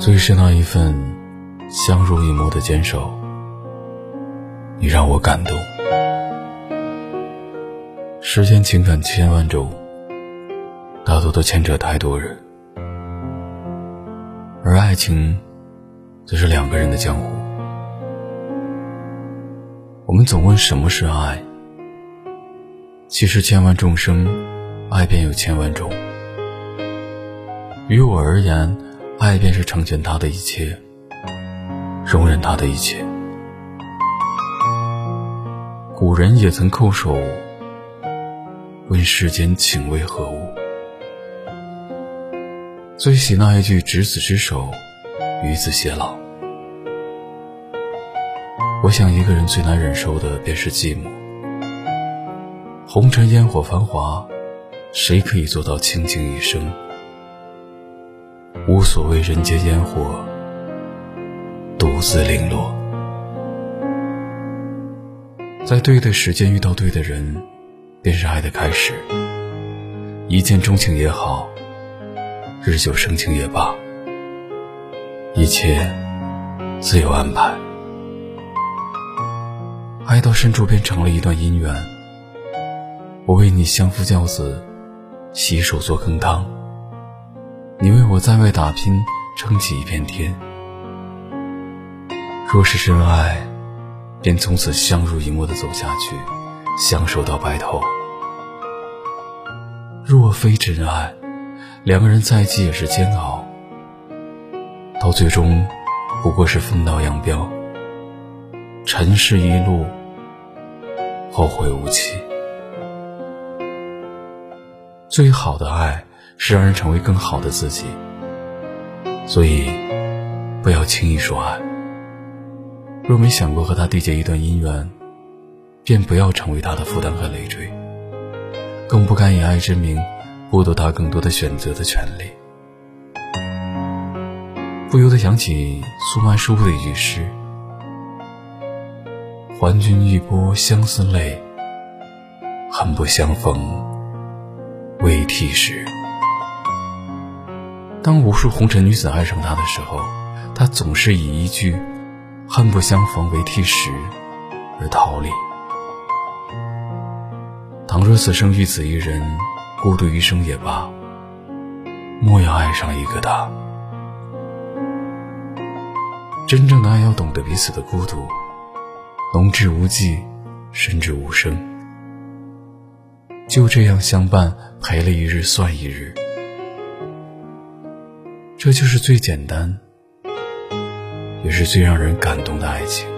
最是那一份相濡以沫的坚守，你让我感动。世间情感千万种，大多都牵扯太多人，而爱情，则是两个人的江湖。我们总问什么是爱，其实千万众生，爱便有千万种。于我而言，爱便是成全他的一切，容忍他的一切。古人也曾叩首。问世间情为何物？最喜那一句“执子之手，与子偕老”。我想，一个人最难忍受的便是寂寞。红尘烟火繁华，谁可以做到清静一生？无所谓人间烟火，独自零落。在对的时间遇到对的人。便是爱的开始。一见钟情也好，日久生情也罢，一切自有安排。爱到深处变成了一段姻缘。我为你相夫教子，洗手做羹汤；你为我在外打拼，撑起一片天。若是真爱，便从此相濡以沫的走下去。相守到白头。若非真爱，两个人在一起也是煎熬，到最终不过是分道扬镳。尘世一路，后会无期。最好的爱是让人成为更好的自己，所以不要轻易说爱。若没想过和他缔结一段姻缘。便不要成为他的负担和累赘，更不敢以爱之名剥夺他更多的选择的权利。不由得想起苏曼殊的一句诗：“还君一波相思泪，恨不相逢未啼时。”当无数红尘女子爱上他的时候，他总是以一句“恨不相逢未啼时”而逃离。倘若此生遇此一人，孤独一生也罢，莫要爱上一个他。真正的爱要懂得彼此的孤独，浓至无际，深至无声，就这样相伴，陪了一日算一日。这就是最简单，也是最让人感动的爱情。